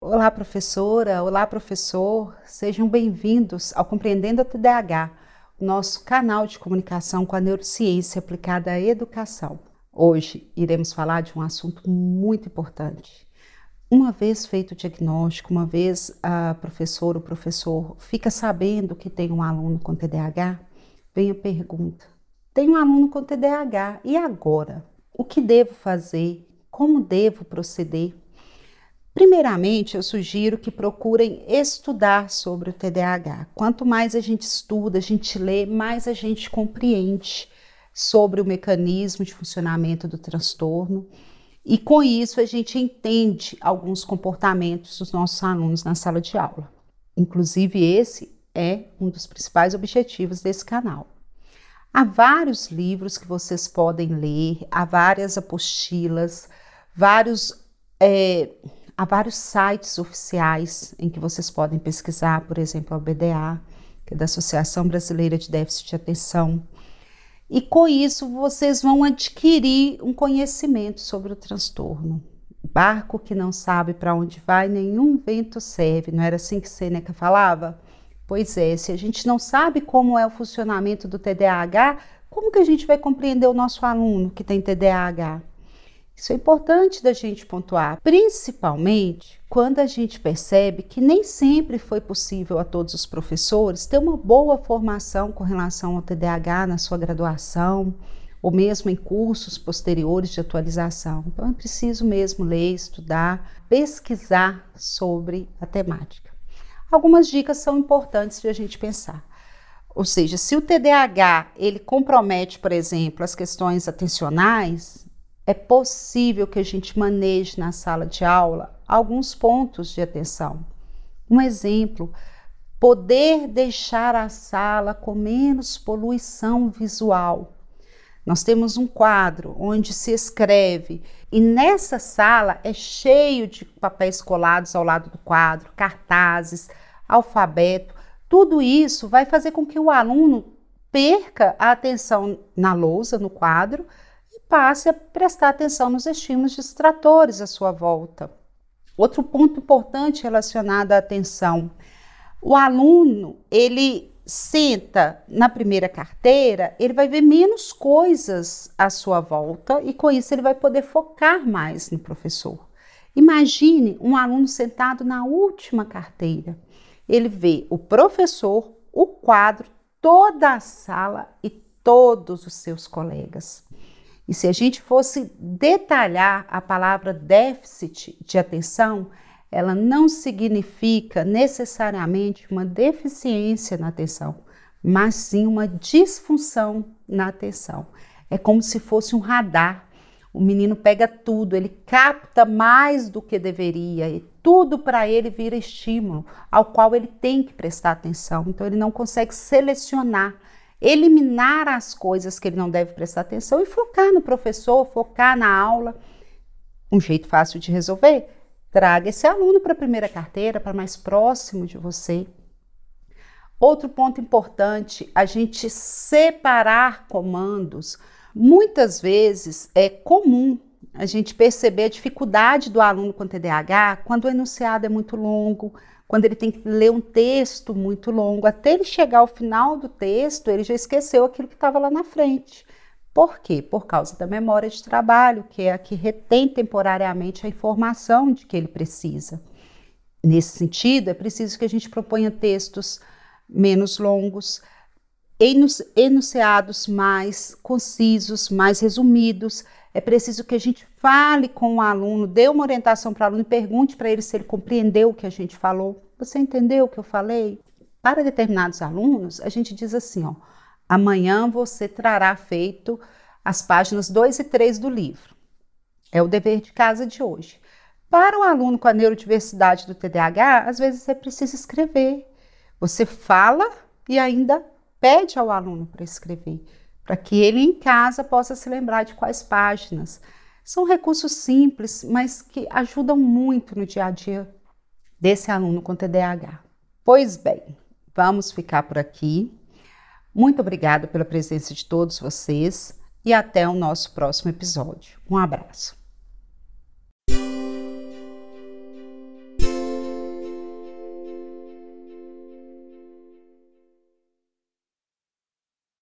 Olá, professora! Olá, professor! Sejam bem-vindos ao Compreendendo a TDAH, nosso canal de comunicação com a neurociência aplicada à educação. Hoje iremos falar de um assunto muito importante. Uma vez feito o diagnóstico, uma vez a professora ou professor fica sabendo que tem um aluno com TDAH, vem a pergunta: tem um aluno com TDAH e agora? O que devo fazer? Como devo proceder? Primeiramente, eu sugiro que procurem estudar sobre o TDAH. Quanto mais a gente estuda, a gente lê, mais a gente compreende sobre o mecanismo de funcionamento do transtorno. E com isso, a gente entende alguns comportamentos dos nossos alunos na sala de aula. Inclusive, esse é um dos principais objetivos desse canal. Há vários livros que vocês podem ler, há várias apostilas, vários. É, Há vários sites oficiais em que vocês podem pesquisar, por exemplo, a BDA, que é da Associação Brasileira de Déficit de Atenção. E com isso vocês vão adquirir um conhecimento sobre o transtorno. Barco que não sabe para onde vai, nenhum vento serve. Não era assim que Sêneca falava? Pois é, se a gente não sabe como é o funcionamento do TDAH, como que a gente vai compreender o nosso aluno que tem TDAH? Isso é importante da gente pontuar, principalmente quando a gente percebe que nem sempre foi possível a todos os professores ter uma boa formação com relação ao TDAH na sua graduação ou mesmo em cursos posteriores de atualização. Então é preciso mesmo ler, estudar, pesquisar sobre a temática. Algumas dicas são importantes de a gente pensar. Ou seja, se o TDAH ele compromete, por exemplo, as questões atencionais, é possível que a gente maneje na sala de aula alguns pontos de atenção. Um exemplo, poder deixar a sala com menos poluição visual. Nós temos um quadro onde se escreve e nessa sala é cheio de papéis colados ao lado do quadro, cartazes, alfabeto. Tudo isso vai fazer com que o aluno perca a atenção na lousa, no quadro, passe a prestar atenção nos estímulos distratores à sua volta. Outro ponto importante relacionado à atenção. O aluno, ele senta na primeira carteira, ele vai ver menos coisas à sua volta e com isso ele vai poder focar mais no professor. Imagine um aluno sentado na última carteira. Ele vê o professor, o quadro, toda a sala e todos os seus colegas. E se a gente fosse detalhar a palavra déficit de atenção, ela não significa necessariamente uma deficiência na atenção, mas sim uma disfunção na atenção. É como se fosse um radar. O menino pega tudo, ele capta mais do que deveria, e tudo para ele vira estímulo ao qual ele tem que prestar atenção. Então ele não consegue selecionar eliminar as coisas que ele não deve prestar atenção e focar no professor, focar na aula. Um jeito fácil de resolver? Traga esse aluno para a primeira carteira, para mais próximo de você. Outro ponto importante, a gente separar comandos. Muitas vezes é comum a gente perceber a dificuldade do aluno com TDAH quando o enunciado é muito longo, quando ele tem que ler um texto muito longo, até ele chegar ao final do texto, ele já esqueceu aquilo que estava lá na frente. Por quê? Por causa da memória de trabalho, que é a que retém temporariamente a informação de que ele precisa. Nesse sentido, é preciso que a gente proponha textos menos longos, enunciados mais concisos, mais resumidos, é preciso que a gente fale com o aluno, dê uma orientação para o aluno e pergunte para ele se ele compreendeu o que a gente falou. Você entendeu o que eu falei? Para determinados alunos, a gente diz assim, ó, amanhã você trará feito as páginas 2 e 3 do livro. É o dever de casa de hoje. Para o aluno com a neurodiversidade do TDAH, às vezes é preciso escrever. Você fala e ainda pede ao aluno para escrever para que ele em casa possa se lembrar de quais páginas. São recursos simples, mas que ajudam muito no dia a dia desse aluno com TDAH. Pois bem, vamos ficar por aqui. Muito obrigada pela presença de todos vocês e até o nosso próximo episódio. Um abraço.